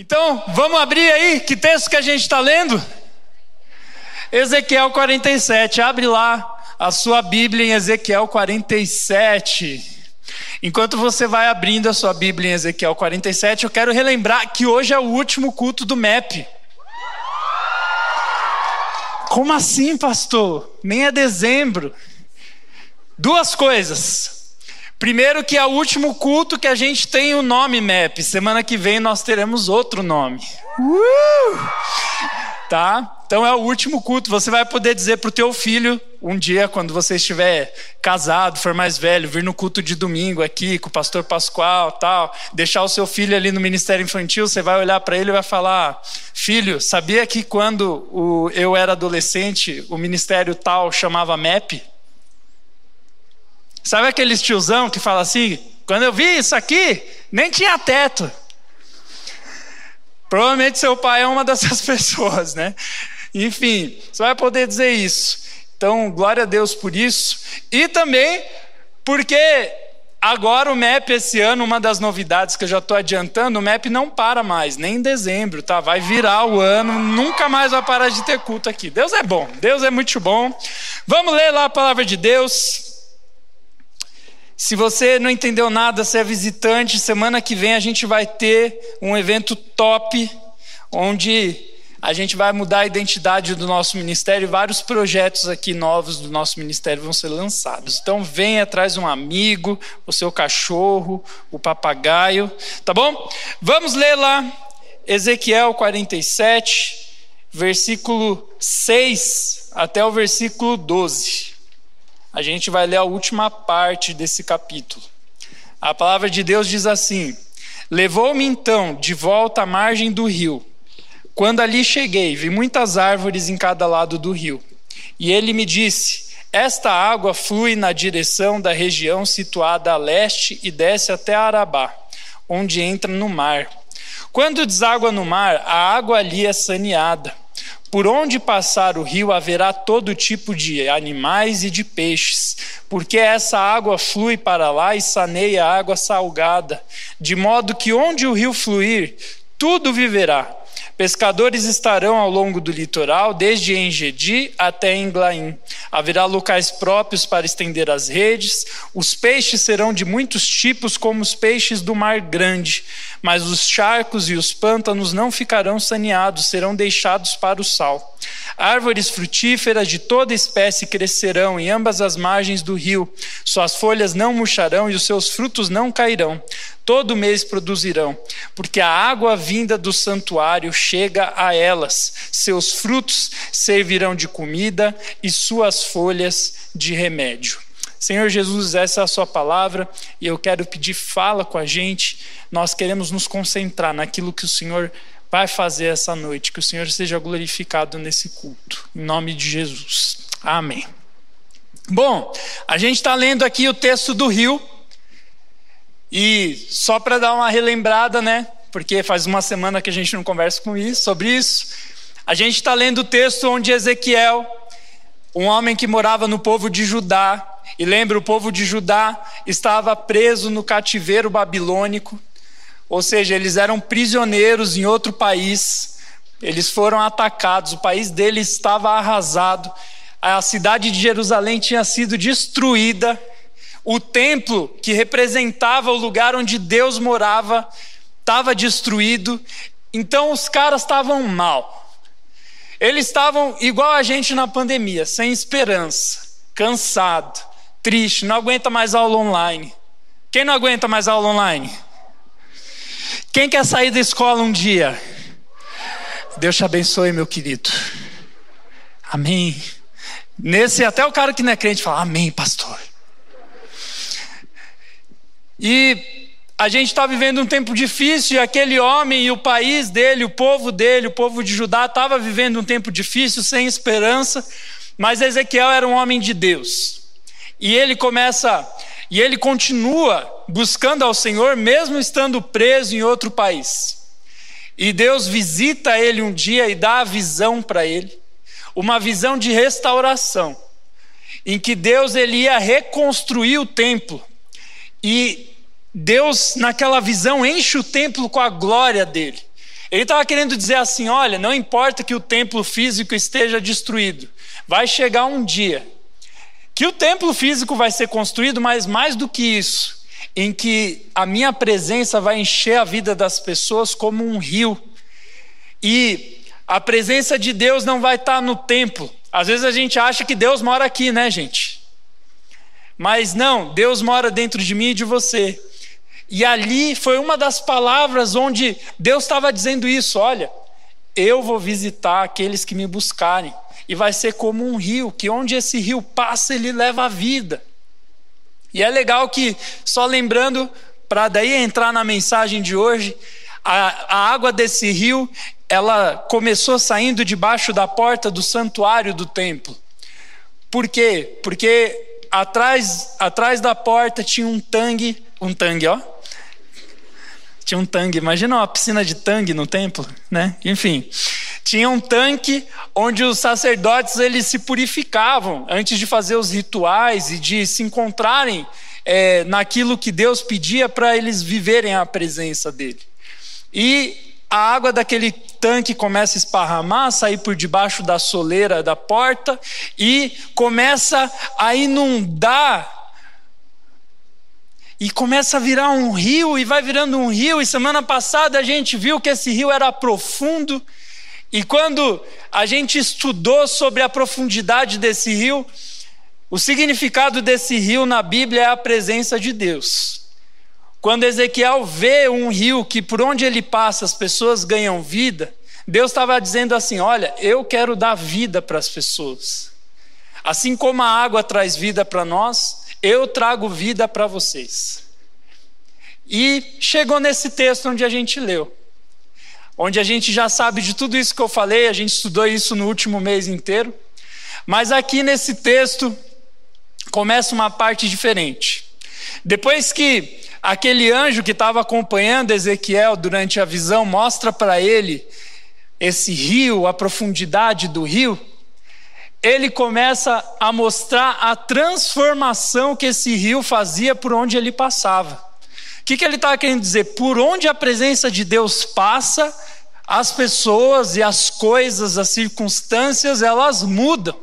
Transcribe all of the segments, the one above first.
Então, vamos abrir aí, que texto que a gente está lendo? Ezequiel 47, abre lá a sua Bíblia em Ezequiel 47. Enquanto você vai abrindo a sua Bíblia em Ezequiel 47, eu quero relembrar que hoje é o último culto do MEP. Como assim, pastor? Nem é dezembro. Duas coisas. Primeiro, que é o último culto que a gente tem o nome MEP. Semana que vem nós teremos outro nome. Uh! Tá? Então é o último culto. Você vai poder dizer para o teu filho um dia, quando você estiver casado, for mais velho, vir no culto de domingo aqui com o pastor Pascoal, tal, deixar o seu filho ali no ministério infantil, você vai olhar para ele e vai falar: "Filho, sabia que quando o, eu era adolescente, o ministério tal chamava MEP?" Sabe aquele tiozão que fala assim: quando eu vi isso aqui, nem tinha teto. Provavelmente seu pai é uma dessas pessoas, né? Enfim, você vai poder dizer isso. Então, glória a Deus por isso. E também porque agora o MEP esse ano, uma das novidades que eu já estou adiantando, o MEP não para mais, nem em dezembro, tá? Vai virar o ano, nunca mais vai parar de ter culto aqui. Deus é bom, Deus é muito bom. Vamos ler lá a palavra de Deus. Se você não entendeu nada, se é visitante, semana que vem a gente vai ter um evento top, onde a gente vai mudar a identidade do nosso ministério e vários projetos aqui novos do nosso ministério vão ser lançados. Então venha, traz um amigo, o seu cachorro, o papagaio, tá bom? Vamos ler lá Ezequiel 47, versículo 6 até o versículo 12 a gente vai ler a última parte desse capítulo. A palavra de Deus diz assim: Levou-me então de volta à margem do rio. Quando ali cheguei, vi muitas árvores em cada lado do rio. E ele me disse: Esta água flui na direção da região situada a leste e desce até Arabá, onde entra no mar. Quando deságua no mar, a água ali é saneada por onde passar o rio haverá todo tipo de animais e de peixes, porque essa água flui para lá e saneia a água salgada, de modo que onde o rio fluir, tudo viverá. Pescadores estarão ao longo do litoral, desde Engedi até Englaim. Haverá locais próprios para estender as redes. Os peixes serão de muitos tipos, como os peixes do mar grande. Mas os charcos e os pântanos não ficarão saneados, serão deixados para o sal. Árvores frutíferas de toda espécie crescerão em ambas as margens do rio. Suas folhas não murcharão e os seus frutos não cairão. Todo mês produzirão, porque a água vinda do santuário chega a elas. Seus frutos servirão de comida e suas folhas de remédio. Senhor Jesus, essa é a Sua palavra e eu quero pedir fala com a gente. Nós queremos nos concentrar naquilo que o Senhor vai fazer essa noite. Que o Senhor seja glorificado nesse culto. Em nome de Jesus. Amém. Bom, a gente está lendo aqui o texto do rio. E só para dar uma relembrada, né? Porque faz uma semana que a gente não conversa com isso, sobre isso. A gente está lendo o texto onde Ezequiel, um homem que morava no povo de Judá, e lembra, o povo de Judá estava preso no cativeiro babilônico, ou seja, eles eram prisioneiros em outro país, eles foram atacados, o país deles estava arrasado, a cidade de Jerusalém tinha sido destruída, o templo que representava o lugar onde Deus morava estava destruído, então os caras estavam mal. Eles estavam igual a gente na pandemia, sem esperança, cansado, triste, não aguenta mais aula online. Quem não aguenta mais aula online? Quem quer sair da escola um dia? Deus te abençoe, meu querido. Amém. Nesse, até o cara que não é crente fala, Amém, pastor. E a gente está vivendo um tempo difícil, e aquele homem e o país dele, o povo dele, o povo de Judá, estava vivendo um tempo difícil, sem esperança, mas Ezequiel era um homem de Deus. E ele começa, e ele continua buscando ao Senhor, mesmo estando preso em outro país. E Deus visita ele um dia e dá a visão para ele, uma visão de restauração, em que Deus ele ia reconstruir o templo. E Deus, naquela visão, enche o templo com a glória dele. Ele estava querendo dizer assim: olha, não importa que o templo físico esteja destruído, vai chegar um dia que o templo físico vai ser construído, mas mais do que isso, em que a minha presença vai encher a vida das pessoas como um rio. E a presença de Deus não vai estar no templo. Às vezes a gente acha que Deus mora aqui, né, gente? Mas não, Deus mora dentro de mim e de você. E ali foi uma das palavras onde Deus estava dizendo isso: olha, eu vou visitar aqueles que me buscarem e vai ser como um rio, que onde esse rio passa, ele leva a vida. E é legal que, só lembrando, para daí entrar na mensagem de hoje, a, a água desse rio, ela começou saindo debaixo da porta do santuário do templo. Por quê? Porque atrás, atrás da porta tinha um tangue, um tangue, ó, tinha um tanque, imagina uma piscina de tanque no templo, né? Enfim, tinha um tanque onde os sacerdotes eles se purificavam antes de fazer os rituais e de se encontrarem é, naquilo que Deus pedia para eles viverem a presença dele. E a água daquele tanque começa a esparramar, sair por debaixo da soleira da porta e começa a inundar e começa a virar um rio e vai virando um rio. E semana passada a gente viu que esse rio era profundo. E quando a gente estudou sobre a profundidade desse rio, o significado desse rio na Bíblia é a presença de Deus. Quando Ezequiel vê um rio que por onde ele passa as pessoas ganham vida, Deus estava dizendo assim: Olha, eu quero dar vida para as pessoas. Assim como a água traz vida para nós, eu trago vida para vocês. E chegou nesse texto onde a gente leu, onde a gente já sabe de tudo isso que eu falei, a gente estudou isso no último mês inteiro, mas aqui nesse texto começa uma parte diferente. Depois que aquele anjo que estava acompanhando Ezequiel durante a visão mostra para ele esse rio, a profundidade do rio, ele começa a mostrar a transformação que esse rio fazia por onde ele passava. O que, que ele estava querendo dizer? Por onde a presença de Deus passa, as pessoas e as coisas, as circunstâncias, elas mudam.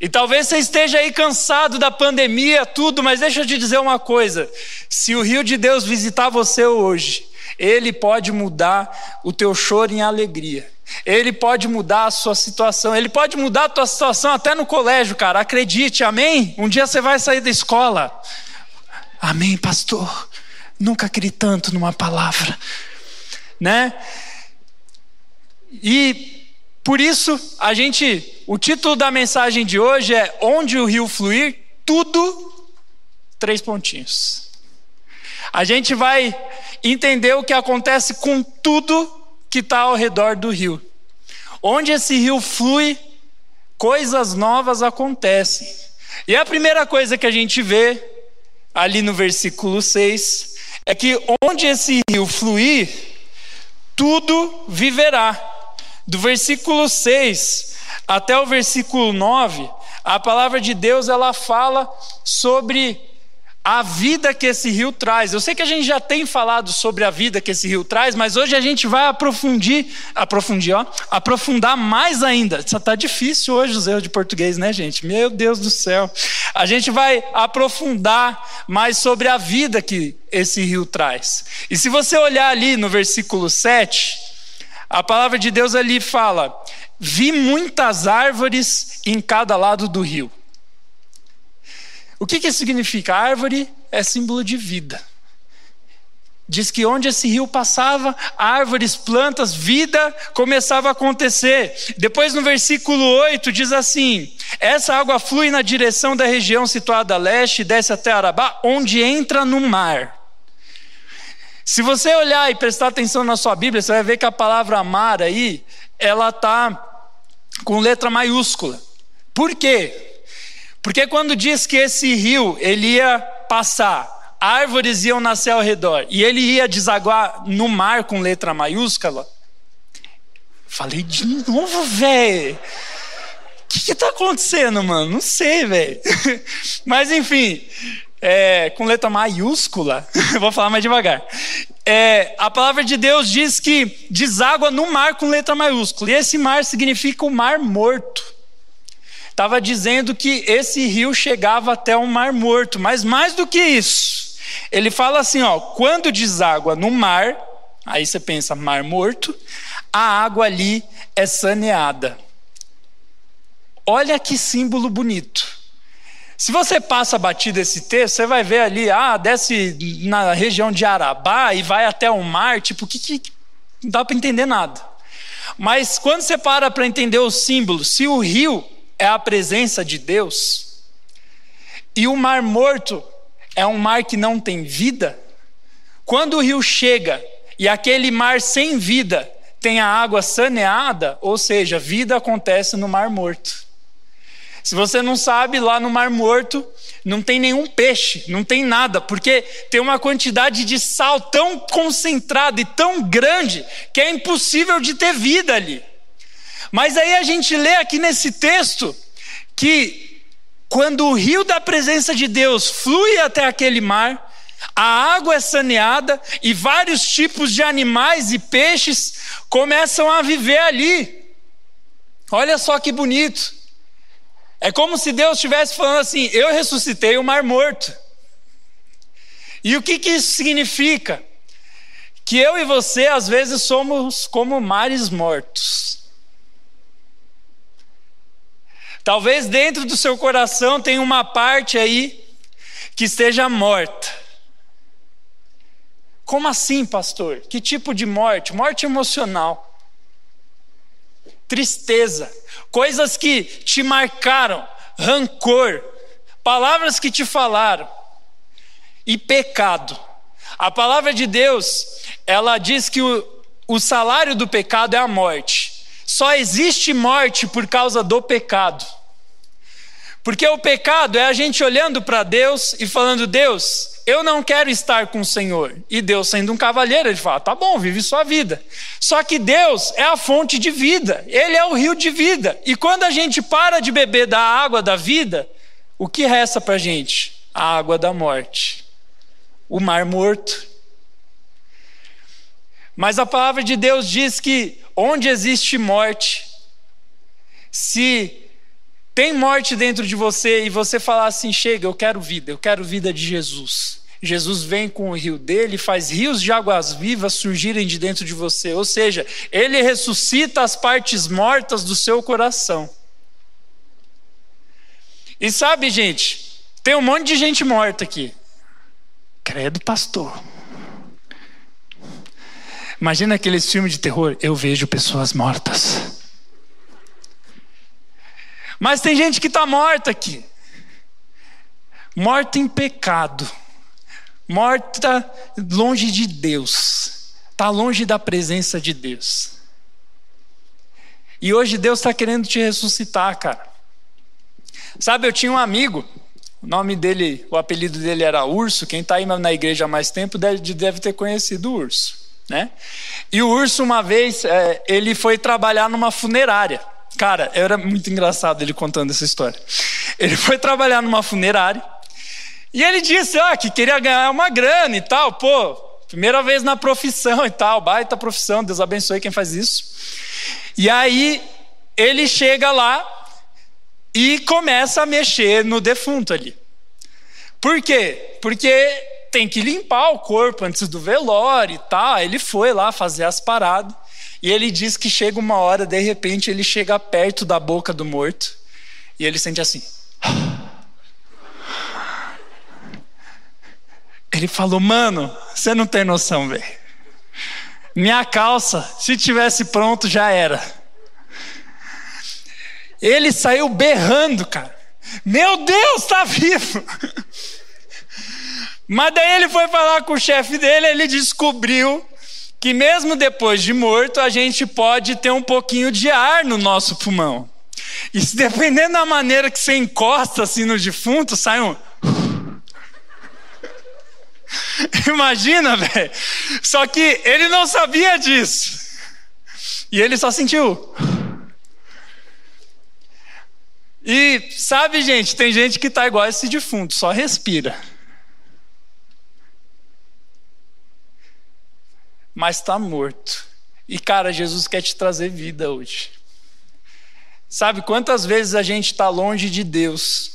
E talvez você esteja aí cansado da pandemia, tudo, mas deixa eu te dizer uma coisa: se o rio de Deus visitar você hoje, ele pode mudar o teu choro em alegria. Ele pode mudar a sua situação, ele pode mudar a tua situação até no colégio, cara. Acredite, amém? Um dia você vai sair da escola. Amém, pastor. Nunca criei tanto numa palavra, né? E por isso a gente, o título da mensagem de hoje é Onde o rio fluir, tudo três pontinhos. A gente vai entender o que acontece com tudo que está ao redor do rio. Onde esse rio flui, coisas novas acontecem. E a primeira coisa que a gente vê ali no versículo 6 é que onde esse rio fluir, tudo viverá. Do versículo 6 até o versículo 9, a palavra de Deus ela fala sobre a vida que esse rio traz. Eu sei que a gente já tem falado sobre a vida que esse rio traz, mas hoje a gente vai aprofundir, aprofundir, ó, aprofundar mais ainda. Isso está difícil hoje os erros de português, né, gente? Meu Deus do céu. A gente vai aprofundar mais sobre a vida que esse rio traz. E se você olhar ali no versículo 7, a palavra de Deus ali fala: Vi muitas árvores em cada lado do rio. O que, que significa? árvore é símbolo de vida. Diz que onde esse rio passava, árvores, plantas, vida começava a acontecer. Depois no versículo 8 diz assim: Essa água flui na direção da região situada a leste, desce até Arabá, onde entra no mar. Se você olhar e prestar atenção na sua Bíblia, você vai ver que a palavra mar aí, ela está com letra maiúscula. Por quê? Porque quando diz que esse rio ele ia passar, árvores iam nascer ao redor e ele ia desaguar no mar com letra maiúscula, falei de novo, velho. O que está acontecendo, mano? Não sei, velho. Mas enfim, é, com letra maiúscula, vou falar mais devagar. é, a palavra de Deus diz que deságua no mar com letra maiúscula, e esse mar significa o mar morto. Estava dizendo que esse rio chegava até o mar morto, mas mais do que isso, ele fala assim: ó, quando deságua no mar, aí você pensa, mar morto, a água ali é saneada. Olha que símbolo bonito. Se você passa batido esse texto, você vai ver ali, ah, desce na região de Arabá e vai até o mar, tipo, que, que não dá para entender nada. Mas quando você para para entender o símbolo, se o rio é a presença de Deus e o mar morto é um mar que não tem vida, quando o rio chega e aquele mar sem vida tem a água saneada, ou seja, vida acontece no mar morto. Se você não sabe, lá no Mar Morto não tem nenhum peixe, não tem nada, porque tem uma quantidade de sal tão concentrada e tão grande que é impossível de ter vida ali. Mas aí a gente lê aqui nesse texto que quando o rio da presença de Deus flui até aquele mar, a água é saneada e vários tipos de animais e peixes começam a viver ali. Olha só que bonito. É como se Deus estivesse falando assim: eu ressuscitei o mar morto. E o que, que isso significa? Que eu e você, às vezes, somos como mares mortos. Talvez dentro do seu coração tenha uma parte aí que esteja morta. Como assim, pastor? Que tipo de morte? Morte emocional tristeza, coisas que te marcaram, rancor, palavras que te falaram e pecado. A palavra de Deus, ela diz que o, o salário do pecado é a morte. Só existe morte por causa do pecado. Porque o pecado é a gente olhando para Deus e falando: Deus, eu não quero estar com o Senhor. E Deus, sendo um cavalheiro, ele fala: tá bom, vive sua vida. Só que Deus é a fonte de vida, Ele é o rio de vida. E quando a gente para de beber da água da vida, o que resta para a gente? A água da morte, o mar morto. Mas a palavra de Deus diz que onde existe morte, se tem morte dentro de você e você falar assim: chega, eu quero vida, eu quero vida de Jesus. Jesus vem com o rio dele, faz rios de águas vivas surgirem de dentro de você. Ou seja, ele ressuscita as partes mortas do seu coração. E sabe, gente, tem um monte de gente morta aqui. Credo, pastor. Imagina aqueles filmes de terror. Eu vejo pessoas mortas. Mas tem gente que está morta aqui. Morta em pecado. Morta longe de Deus. Está longe da presença de Deus. E hoje Deus está querendo te ressuscitar, cara. Sabe, eu tinha um amigo, o nome dele, o apelido dele era Urso. Quem está aí na igreja há mais tempo deve, deve ter conhecido o Urso. Né? E o Urso, uma vez, é, ele foi trabalhar numa funerária. Cara, era muito engraçado ele contando essa história. Ele foi trabalhar numa funerária e ele disse ah, que queria ganhar uma grana e tal. Pô, primeira vez na profissão e tal, baita profissão, Deus abençoe quem faz isso. E aí ele chega lá e começa a mexer no defunto ali. Por quê? Porque tem que limpar o corpo antes do velório e tal. Ele foi lá fazer as paradas. E ele diz que chega uma hora, de repente, ele chega perto da boca do morto e ele sente assim. Ele falou, mano, você não tem noção, velho. Minha calça, se tivesse pronto, já era. Ele saiu berrando, cara. Meu Deus, tá vivo! Mas daí ele foi falar com o chefe dele, ele descobriu que mesmo depois de morto, a gente pode ter um pouquinho de ar no nosso pulmão. E dependendo da maneira que você encosta assim no defunto, sai um. Imagina, velho. Só que ele não sabia disso. E ele só sentiu. E sabe, gente, tem gente que tá igual esse defunto, só respira. Mas está morto. E cara, Jesus quer te trazer vida hoje. Sabe quantas vezes a gente está longe de Deus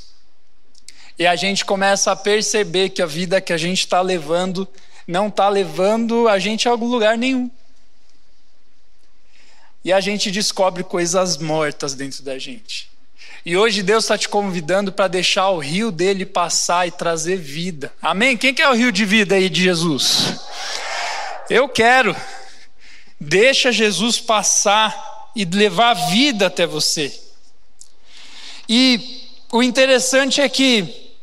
e a gente começa a perceber que a vida que a gente está levando não está levando a gente a algum lugar nenhum. E a gente descobre coisas mortas dentro da gente. E hoje Deus está te convidando para deixar o rio dele passar e trazer vida. Amém? Quem quer o rio de vida aí de Jesus? Eu quero. Deixa Jesus passar e levar vida até você. E o interessante é que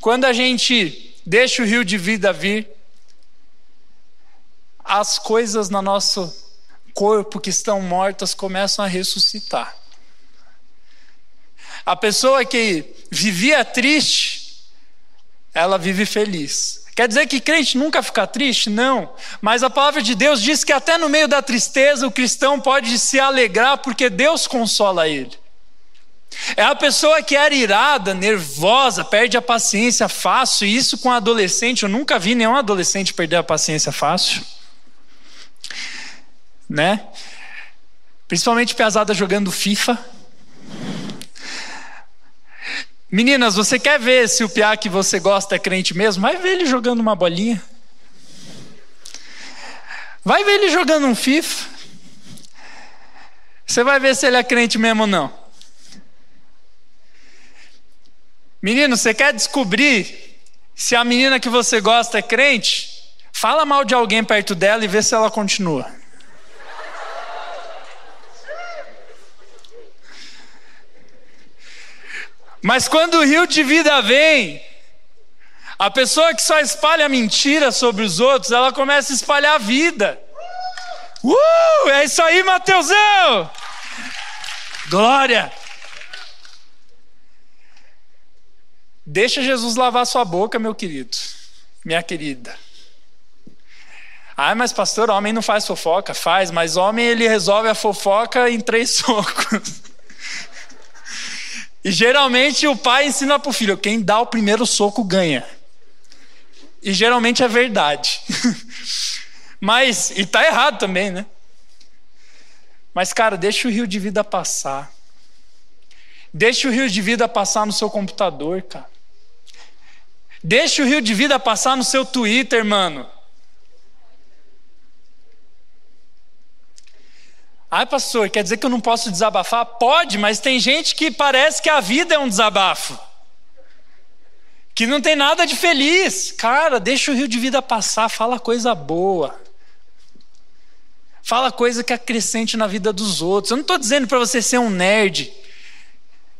quando a gente deixa o rio de vida vir, as coisas no nosso corpo que estão mortas começam a ressuscitar. A pessoa que vivia triste, ela vive feliz. Quer dizer que crente nunca fica triste? Não. Mas a palavra de Deus diz que até no meio da tristeza o cristão pode se alegrar porque Deus consola ele. É a pessoa que era irada, nervosa, perde a paciência fácil. E isso com adolescente, eu nunca vi nenhum adolescente perder a paciência fácil né? Principalmente pesada jogando FIFA. Meninas, você quer ver se o piá que você gosta é crente mesmo? Vai ver ele jogando uma bolinha. Vai ver ele jogando um FIFA. Você vai ver se ele é crente mesmo ou não. Menino, você quer descobrir se a menina que você gosta é crente? Fala mal de alguém perto dela e vê se ela continua. Mas quando o rio de vida vem, a pessoa que só espalha mentira sobre os outros, ela começa a espalhar a vida. Uh, é isso aí, Mateusão! Glória! Deixa Jesus lavar sua boca, meu querido, minha querida. Ah, mas pastor, homem não faz fofoca? Faz, mas homem ele resolve a fofoca em três socos. E geralmente o pai ensina para o filho: quem dá o primeiro soco ganha. E geralmente é verdade. Mas, e tá errado também, né? Mas, cara, deixa o rio de vida passar. Deixa o rio de vida passar no seu computador, cara. Deixa o rio de vida passar no seu Twitter, mano. Ai, pastor, quer dizer que eu não posso desabafar? Pode, mas tem gente que parece que a vida é um desabafo. Que não tem nada de feliz. Cara, deixa o rio de vida passar, fala coisa boa. Fala coisa que acrescente na vida dos outros. Eu não estou dizendo para você ser um nerd.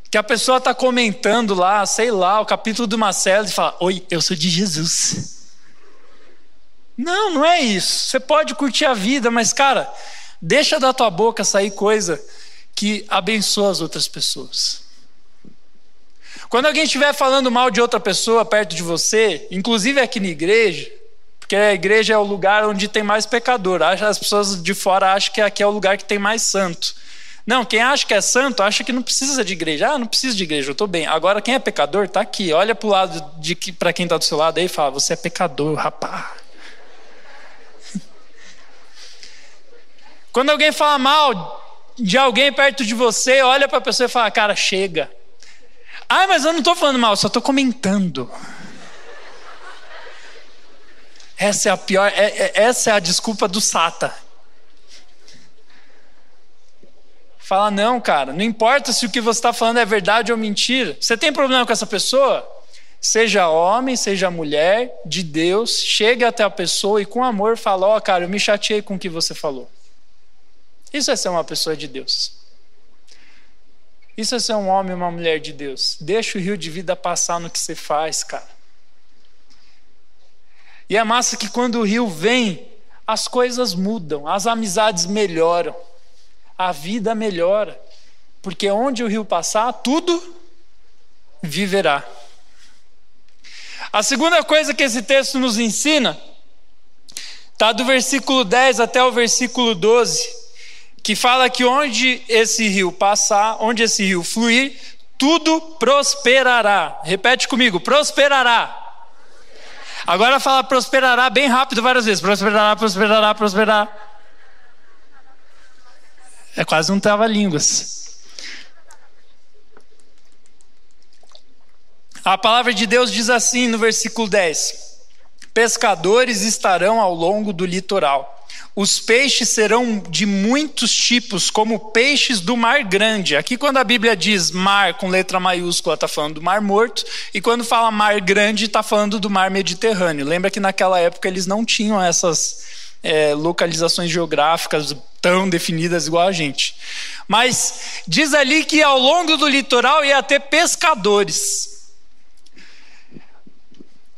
Que a pessoa está comentando lá, sei lá, o capítulo do Marcelo e fala: Oi, eu sou de Jesus. Não, não é isso. Você pode curtir a vida, mas, cara, Deixa da tua boca sair coisa que abençoa as outras pessoas. Quando alguém estiver falando mal de outra pessoa perto de você, inclusive aqui na igreja, porque a igreja é o lugar onde tem mais pecador, as pessoas de fora acham que aqui é o lugar que tem mais santo. Não, quem acha que é santo acha que não precisa de igreja. Ah, não precisa de igreja, eu estou bem. Agora, quem é pecador está aqui. Olha para o lado de para quem está do seu lado aí e fala: Você é pecador, rapaz. Quando alguém fala mal de alguém perto de você, olha para a pessoa e fala: Cara, chega. Ah, mas eu não estou falando mal, só estou comentando. Essa é a pior, é, é, essa é a desculpa do Sata. Fala, não, cara, não importa se o que você está falando é verdade ou mentira. Você tem problema com essa pessoa? Seja homem, seja mulher, de Deus, chegue até a pessoa e com amor fala: Ó, oh, cara, eu me chateei com o que você falou. Isso é ser uma pessoa de Deus. Isso é ser um homem e uma mulher de Deus. Deixa o rio de vida passar no que você faz, cara. E é massa que quando o rio vem, as coisas mudam, as amizades melhoram, a vida melhora. Porque onde o rio passar, tudo viverá. A segunda coisa que esse texto nos ensina está do versículo 10 até o versículo 12 que fala que onde esse rio passar, onde esse rio fluir, tudo prosperará. Repete comigo: prosperará. Agora fala prosperará bem rápido várias vezes. Prosperará, prosperará, prosperará. É quase um trava-línguas. A palavra de Deus diz assim no versículo 10: Pescadores estarão ao longo do litoral os peixes serão de muitos tipos, como peixes do mar grande. Aqui, quando a Bíblia diz mar com letra maiúscula, está falando do mar morto, e quando fala mar grande, está falando do mar Mediterrâneo. Lembra que naquela época eles não tinham essas é, localizações geográficas tão definidas igual a gente. Mas diz ali que ao longo do litoral ia ter pescadores.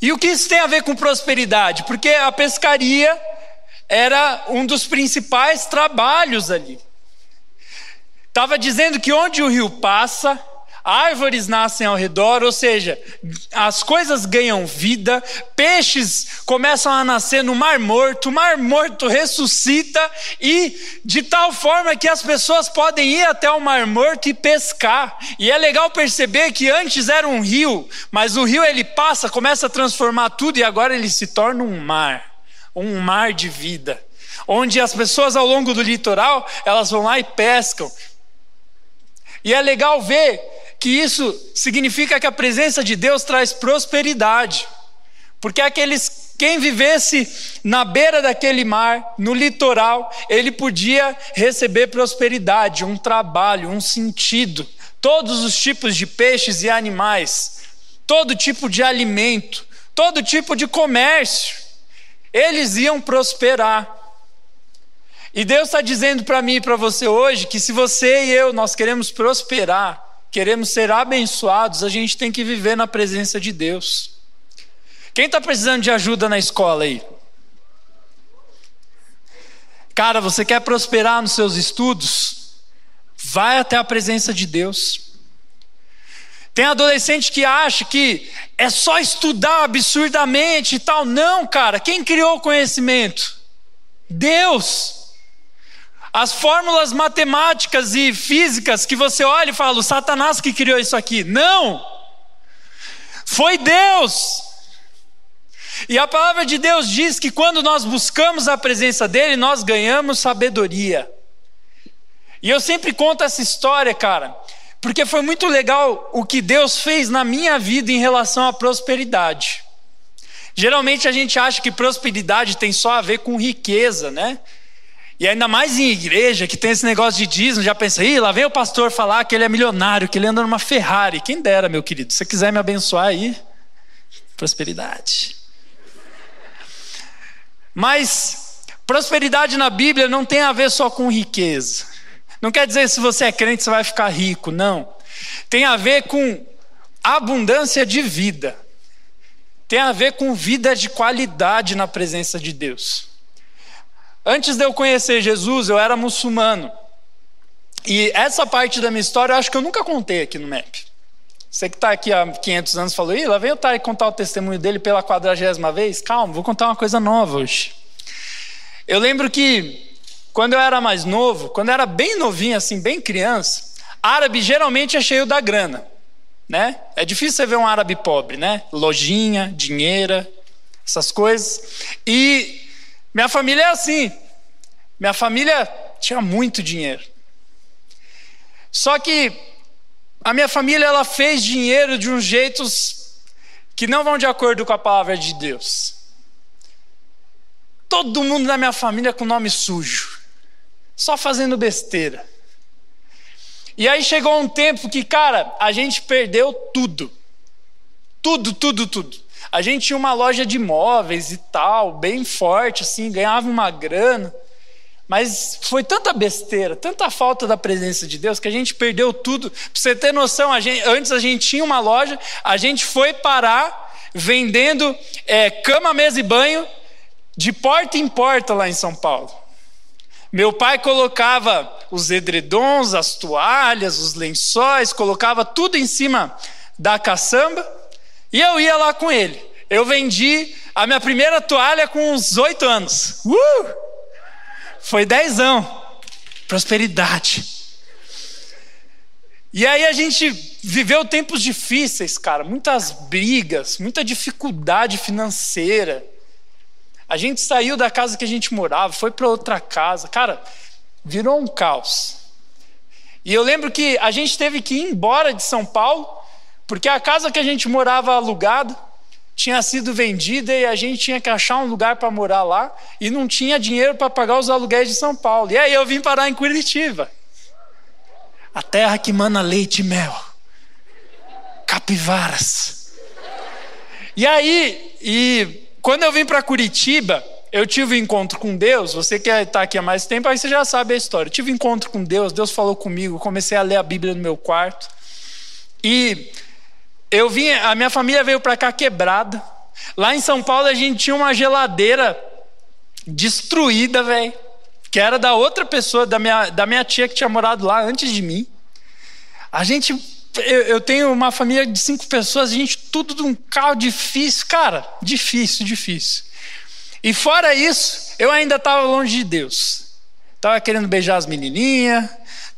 E o que isso tem a ver com prosperidade? Porque a pescaria era um dos principais trabalhos ali. Estava dizendo que onde o rio passa, árvores nascem ao redor, ou seja, as coisas ganham vida, peixes começam a nascer no Mar Morto, o Mar Morto ressuscita e de tal forma que as pessoas podem ir até o Mar Morto e pescar. E é legal perceber que antes era um rio, mas o rio ele passa, começa a transformar tudo e agora ele se torna um mar um mar de vida, onde as pessoas ao longo do litoral, elas vão lá e pescam. E é legal ver que isso significa que a presença de Deus traz prosperidade. Porque aqueles quem vivesse na beira daquele mar, no litoral, ele podia receber prosperidade, um trabalho, um sentido, todos os tipos de peixes e animais, todo tipo de alimento, todo tipo de comércio. Eles iam prosperar. E Deus está dizendo para mim e para você hoje que se você e eu nós queremos prosperar, queremos ser abençoados, a gente tem que viver na presença de Deus. Quem está precisando de ajuda na escola aí? Cara, você quer prosperar nos seus estudos? Vai até a presença de Deus. Tem adolescente que acha que é só estudar absurdamente e tal. Não, cara, quem criou o conhecimento? Deus. As fórmulas matemáticas e físicas que você olha e fala, o Satanás que criou isso aqui. Não! Foi Deus. E a palavra de Deus diz que quando nós buscamos a presença dele, nós ganhamos sabedoria. E eu sempre conto essa história, cara. Porque foi muito legal o que Deus fez na minha vida em relação à prosperidade. Geralmente a gente acha que prosperidade tem só a ver com riqueza, né? E ainda mais em igreja, que tem esse negócio de dízimo, já pensa, ih, lá vem o pastor falar que ele é milionário, que ele anda numa Ferrari. Quem dera, meu querido, se você quiser me abençoar aí, prosperidade. Mas prosperidade na Bíblia não tem a ver só com riqueza. Não quer dizer se você é crente você vai ficar rico, não. Tem a ver com abundância de vida. Tem a ver com vida de qualidade na presença de Deus. Antes de eu conhecer Jesus, eu era muçulmano. E essa parte da minha história eu acho que eu nunca contei aqui no MEP. Você que está aqui há 500 anos falou, Ih, lá vem o Tarek contar o testemunho dele pela quadragésima vez. Calma, vou contar uma coisa nova hoje. Eu lembro que quando eu era mais novo, quando eu era bem novinho, assim, bem criança, árabe geralmente é cheio da grana, né? É difícil você ver um árabe pobre, né? Lojinha, dinheiro, essas coisas. E minha família é assim. Minha família tinha muito dinheiro. Só que a minha família ela fez dinheiro de um jeito que não vão de acordo com a palavra de Deus. Todo mundo da minha família com nome sujo só fazendo besteira. E aí chegou um tempo que, cara, a gente perdeu tudo. Tudo, tudo, tudo. A gente tinha uma loja de móveis e tal, bem forte, assim, ganhava uma grana. Mas foi tanta besteira, tanta falta da presença de Deus, que a gente perdeu tudo. Para você ter noção, a gente, antes a gente tinha uma loja, a gente foi parar vendendo é, cama, mesa e banho de porta em porta lá em São Paulo. Meu pai colocava os edredons, as toalhas, os lençóis, colocava tudo em cima da caçamba e eu ia lá com ele. Eu vendi a minha primeira toalha com uns oito anos. Uh! Foi dezão. Prosperidade. E aí a gente viveu tempos difíceis, cara, muitas brigas, muita dificuldade financeira. A gente saiu da casa que a gente morava, foi para outra casa. Cara, virou um caos. E eu lembro que a gente teve que ir embora de São Paulo, porque a casa que a gente morava alugada tinha sido vendida e a gente tinha que achar um lugar para morar lá e não tinha dinheiro para pagar os aluguéis de São Paulo. E aí eu vim parar em Curitiba. A terra que mana leite e mel. Capivaras. E aí, e quando eu vim para Curitiba, eu tive um encontro com Deus. Você que está aqui há mais tempo, aí você já sabe a história. Eu tive um encontro com Deus, Deus falou comigo, comecei a ler a Bíblia no meu quarto. E eu vim, a minha família veio para cá quebrada. Lá em São Paulo a gente tinha uma geladeira destruída, velho. Que era da outra pessoa, da minha, da minha tia que tinha morado lá antes de mim. A gente eu, eu, tenho uma família de cinco pessoas, a gente tudo de um carro difícil, cara, difícil, difícil. E fora isso, eu ainda estava longe de Deus. Estava querendo beijar as menininhas,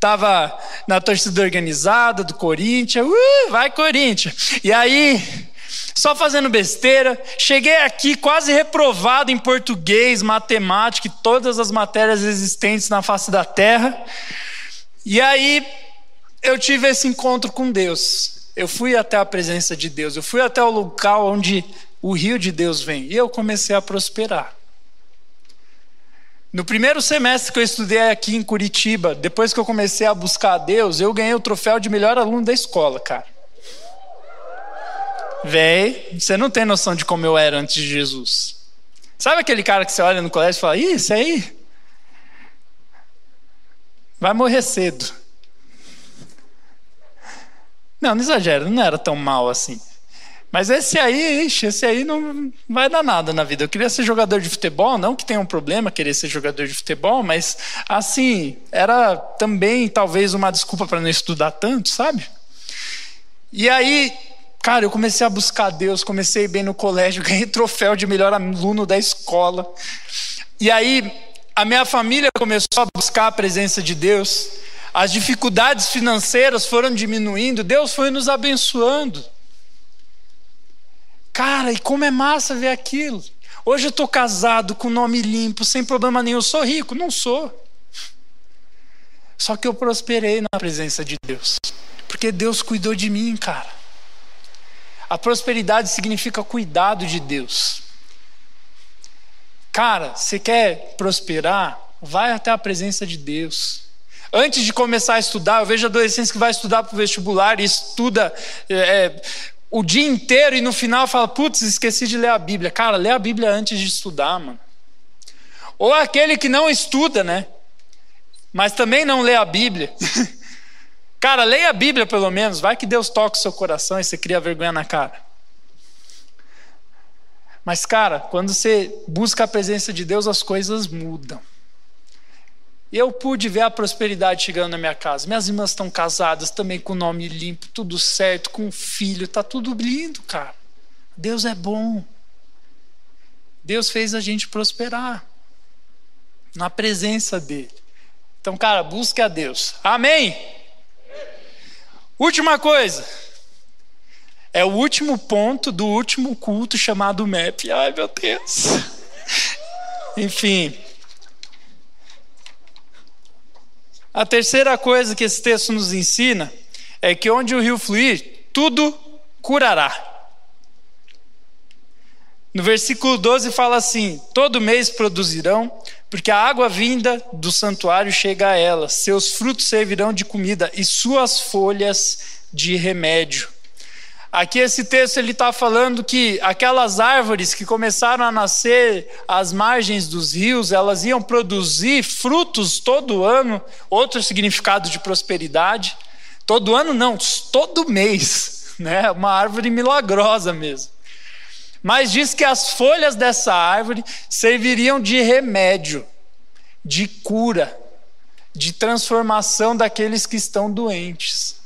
estava na torcida organizada do Corinthians, uh, vai Corinthians. E aí, só fazendo besteira, cheguei aqui quase reprovado em português, matemática e todas as matérias existentes na face da terra. E aí, eu tive esse encontro com Deus. Eu fui até a presença de Deus, eu fui até o local onde o rio de Deus vem. E eu comecei a prosperar. No primeiro semestre que eu estudei aqui em Curitiba, depois que eu comecei a buscar a Deus, eu ganhei o troféu de melhor aluno da escola, cara. Véi, você não tem noção de como eu era antes de Jesus. Sabe aquele cara que você olha no colégio e fala: Ih, isso aí vai morrer cedo. Não, não exagero, não era tão mal assim. Mas esse aí, ixi, esse aí não vai dar nada na vida. Eu queria ser jogador de futebol, não que tenha um problema querer ser jogador de futebol, mas assim, era também talvez uma desculpa para não estudar tanto, sabe? E aí, cara, eu comecei a buscar Deus, comecei bem no colégio, ganhei troféu de melhor aluno da escola. E aí, a minha família começou a buscar a presença de Deus as dificuldades financeiras foram diminuindo, Deus foi nos abençoando. Cara, e como é massa ver aquilo. Hoje eu estou casado, com nome limpo, sem problema nenhum. Eu sou rico? Não sou. Só que eu prosperei na presença de Deus. Porque Deus cuidou de mim, cara. A prosperidade significa cuidado de Deus. Cara, você quer prosperar? Vai até a presença de Deus. Antes de começar a estudar, eu vejo adolescentes que vai estudar para o vestibular e estuda é, é, o dia inteiro e no final fala, putz, esqueci de ler a Bíblia. Cara, lê a Bíblia antes de estudar, mano. Ou aquele que não estuda, né? Mas também não lê a Bíblia. cara, leia a Bíblia pelo menos. Vai que Deus toca o seu coração e você cria vergonha na cara. Mas, cara, quando você busca a presença de Deus, as coisas mudam. Eu pude ver a prosperidade chegando na minha casa. Minhas irmãs estão casadas também com nome limpo, tudo certo, com filho, tá tudo lindo, cara. Deus é bom. Deus fez a gente prosperar na presença dele. Então, cara, busque a Deus. Amém. Última coisa. É o último ponto do último culto chamado MEP. Ai, meu Deus. Enfim, A terceira coisa que esse texto nos ensina é que onde o rio fluir, tudo curará. No versículo 12 fala assim: Todo mês produzirão, porque a água vinda do santuário chega a elas, seus frutos servirão de comida e suas folhas de remédio. Aqui esse texto ele está falando que aquelas árvores que começaram a nascer às margens dos rios, elas iam produzir frutos todo ano, outro significado de prosperidade. Todo ano não, todo mês, né? Uma árvore milagrosa mesmo. Mas diz que as folhas dessa árvore serviriam de remédio, de cura, de transformação daqueles que estão doentes.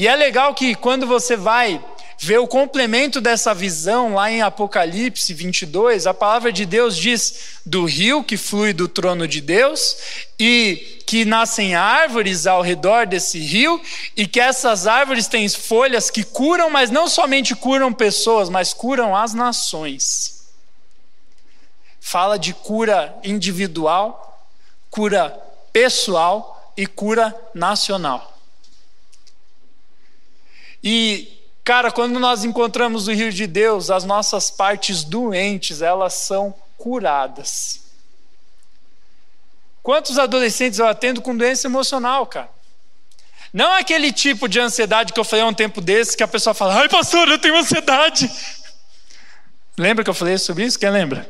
E é legal que quando você vai ver o complemento dessa visão lá em Apocalipse 22, a palavra de Deus diz do rio que flui do trono de Deus e que nascem árvores ao redor desse rio e que essas árvores têm folhas que curam, mas não somente curam pessoas, mas curam as nações. Fala de cura individual, cura pessoal e cura nacional. E Cara, quando nós encontramos o rio de Deus, as nossas partes doentes, elas são curadas. Quantos adolescentes eu atendo com doença emocional, cara? Não aquele tipo de ansiedade que eu falei há um tempo desse, que a pessoa fala, ai pastor, eu tenho ansiedade. Lembra que eu falei sobre isso? Quem lembra?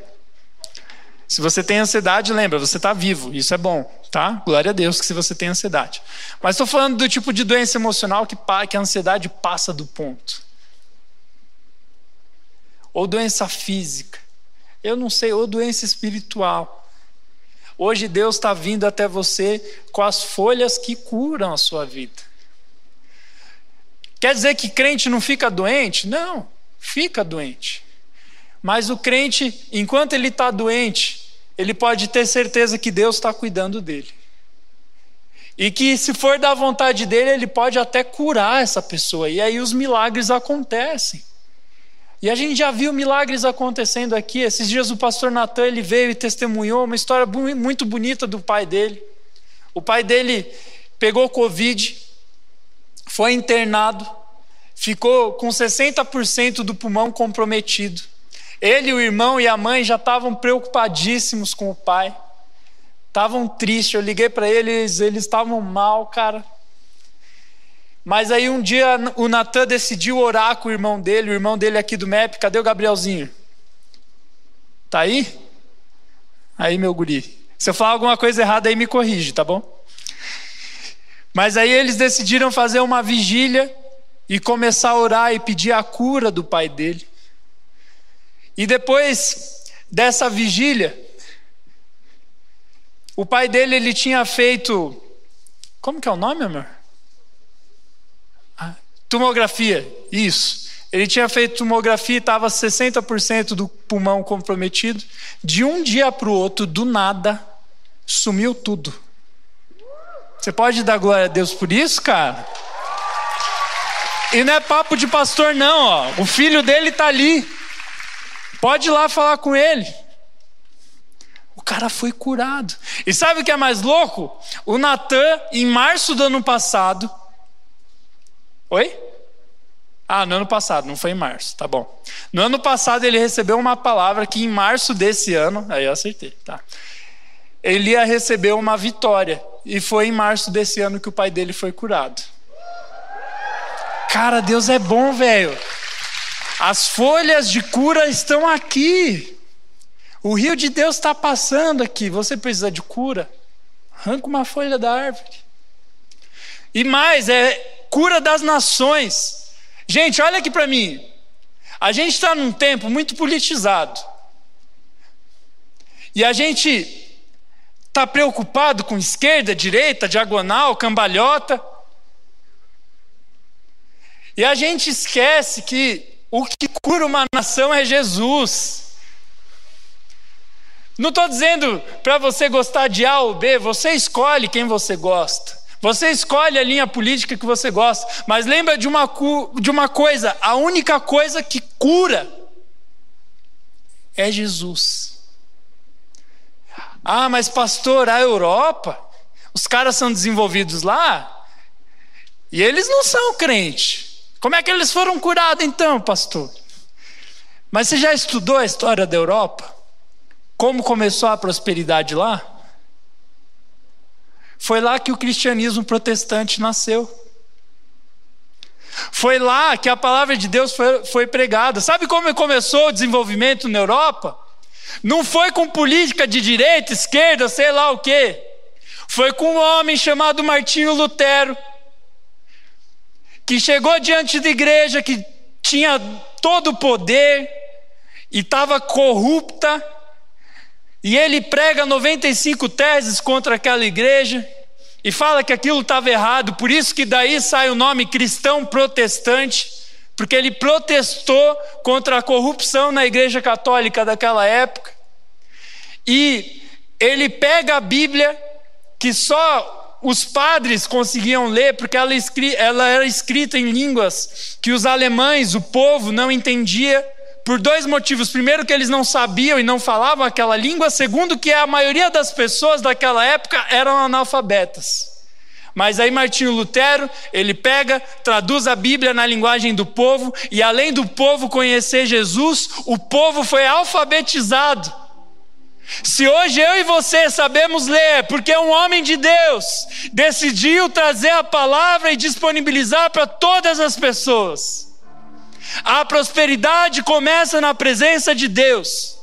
Se você tem ansiedade, lembra, você está vivo, isso é bom, tá? Glória a Deus que se você tem ansiedade. Mas estou falando do tipo de doença emocional que, que a ansiedade passa do ponto. Ou doença física, eu não sei, ou doença espiritual. Hoje Deus está vindo até você com as folhas que curam a sua vida. Quer dizer que crente não fica doente? Não, fica doente. Mas o crente, enquanto ele está doente, ele pode ter certeza que Deus está cuidando dele. E que, se for da vontade dele, ele pode até curar essa pessoa. E aí os milagres acontecem. E a gente já viu milagres acontecendo aqui. Esses dias o pastor Natan ele veio e testemunhou uma história muito bonita do pai dele. O pai dele pegou Covid, foi internado, ficou com 60% do pulmão comprometido. Ele, o irmão e a mãe já estavam preocupadíssimos com o pai. Estavam tristes. Eu liguei para eles, eles estavam mal, cara. Mas aí um dia o Natan decidiu orar com o irmão dele, o irmão dele aqui do MEP. Cadê o Gabrielzinho? Tá aí? Aí, meu guri. Se eu falar alguma coisa errada, aí me corrige, tá bom? Mas aí eles decidiram fazer uma vigília e começar a orar e pedir a cura do pai dele. E depois dessa vigília, o pai dele ele tinha feito como que é o nome, amor? Ah, tomografia, isso. Ele tinha feito tomografia e estava 60% do pulmão comprometido. De um dia para o outro, do nada, sumiu tudo. Você pode dar glória a Deus por isso, cara? E não é papo de pastor, não, ó. O filho dele está ali. Pode ir lá falar com ele. O cara foi curado. E sabe o que é mais louco? O Natan, em março do ano passado. Oi? Ah, no ano passado, não foi em março, tá bom. No ano passado ele recebeu uma palavra que em março desse ano, aí eu acertei, tá? Ele ia receber uma vitória. E foi em março desse ano que o pai dele foi curado. Cara, Deus é bom, velho. As folhas de cura estão aqui. O rio de Deus está passando aqui. Você precisa de cura? Arranca uma folha da árvore. E mais, é cura das nações. Gente, olha aqui para mim. A gente está num tempo muito politizado. E a gente está preocupado com esquerda, direita, diagonal, cambalhota. E a gente esquece que o que cura uma nação é Jesus. Não estou dizendo para você gostar de A ou B, você escolhe quem você gosta. Você escolhe a linha política que você gosta. Mas lembra de uma, de uma coisa: a única coisa que cura é Jesus. Ah, mas pastor, a Europa, os caras são desenvolvidos lá e eles não são crentes. Como é que eles foram curados então, pastor? Mas você já estudou a história da Europa? Como começou a prosperidade lá? Foi lá que o cristianismo protestante nasceu. Foi lá que a palavra de Deus foi, foi pregada. Sabe como começou o desenvolvimento na Europa? Não foi com política de direita, esquerda, sei lá o quê. Foi com um homem chamado Martinho Lutero que chegou diante da igreja que tinha todo o poder e estava corrupta, e ele prega 95 teses contra aquela igreja e fala que aquilo estava errado, por isso que daí sai o nome cristão protestante, porque ele protestou contra a corrupção na igreja católica daquela época. E ele pega a Bíblia que só os padres conseguiam ler, porque ela, ela era escrita em línguas que os alemães, o povo, não entendia por dois motivos. Primeiro, que eles não sabiam e não falavam aquela língua. Segundo, que a maioria das pessoas daquela época eram analfabetas. Mas aí Martinho Lutero, ele pega, traduz a Bíblia na linguagem do povo, e além do povo conhecer Jesus, o povo foi alfabetizado. Se hoje eu e você sabemos ler, porque um homem de Deus decidiu trazer a palavra e disponibilizar para todas as pessoas. A prosperidade começa na presença de Deus.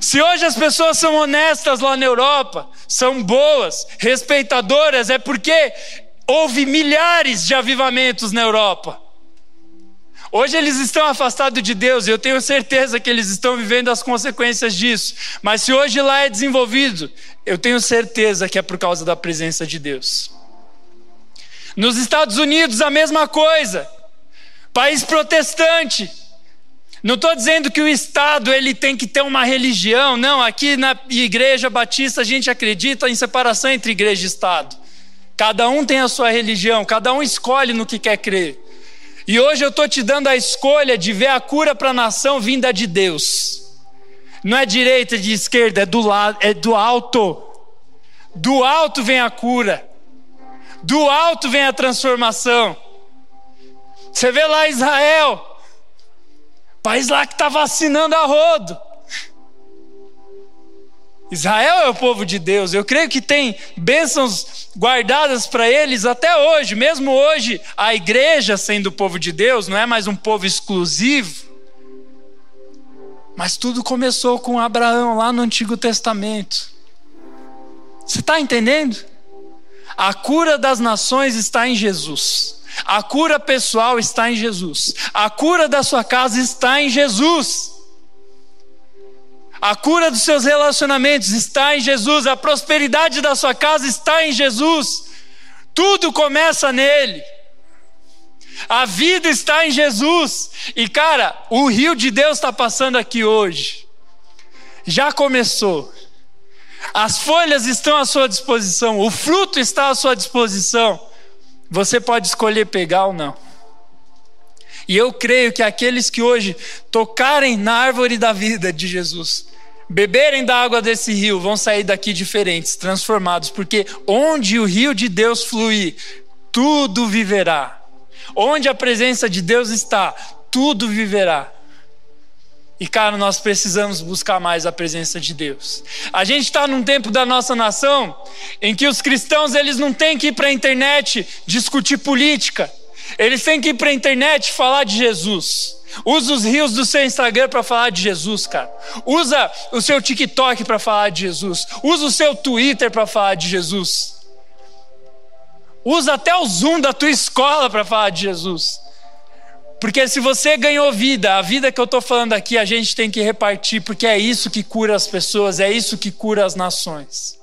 Se hoje as pessoas são honestas lá na Europa, são boas, respeitadoras, é porque houve milhares de avivamentos na Europa. Hoje eles estão afastados de Deus e eu tenho certeza que eles estão vivendo as consequências disso. Mas se hoje lá é desenvolvido, eu tenho certeza que é por causa da presença de Deus. Nos Estados Unidos, a mesma coisa. País protestante. Não estou dizendo que o Estado ele tem que ter uma religião. Não, aqui na Igreja Batista a gente acredita em separação entre igreja e Estado. Cada um tem a sua religião, cada um escolhe no que quer crer. E hoje eu estou te dando a escolha de ver a cura para a nação vinda de Deus. Não é direita de esquerda, é do lado, é do alto. Do alto vem a cura. Do alto vem a transformação. Você vê lá Israel, país lá que está vacinando a rodo. Israel é o povo de Deus. Eu creio que tem bênçãos guardadas para eles até hoje, mesmo hoje, a igreja sendo o povo de Deus, não é mais um povo exclusivo. Mas tudo começou com Abraão lá no Antigo Testamento. Você está entendendo? A cura das nações está em Jesus. A cura pessoal está em Jesus. A cura da sua casa está em Jesus. A cura dos seus relacionamentos está em Jesus, a prosperidade da sua casa está em Jesus. Tudo começa nele. A vida está em Jesus. E cara, o rio de Deus está passando aqui hoje. Já começou. As folhas estão à sua disposição, o fruto está à sua disposição. Você pode escolher pegar ou não. E eu creio que aqueles que hoje tocarem na árvore da vida de Jesus, beberem da água desse rio, vão sair daqui diferentes, transformados, porque onde o rio de Deus fluir, tudo viverá. Onde a presença de Deus está, tudo viverá. E, cara, nós precisamos buscar mais a presença de Deus. A gente está num tempo da nossa nação em que os cristãos eles não têm que ir para a internet discutir política, eles têm que ir para a internet falar de Jesus. Usa os rios do seu Instagram para falar de Jesus, cara. Usa o seu TikTok para falar de Jesus. Usa o seu Twitter para falar de Jesus. Usa até o Zoom da tua escola para falar de Jesus. Porque se você ganhou vida, a vida que eu estou falando aqui, a gente tem que repartir, porque é isso que cura as pessoas, é isso que cura as nações.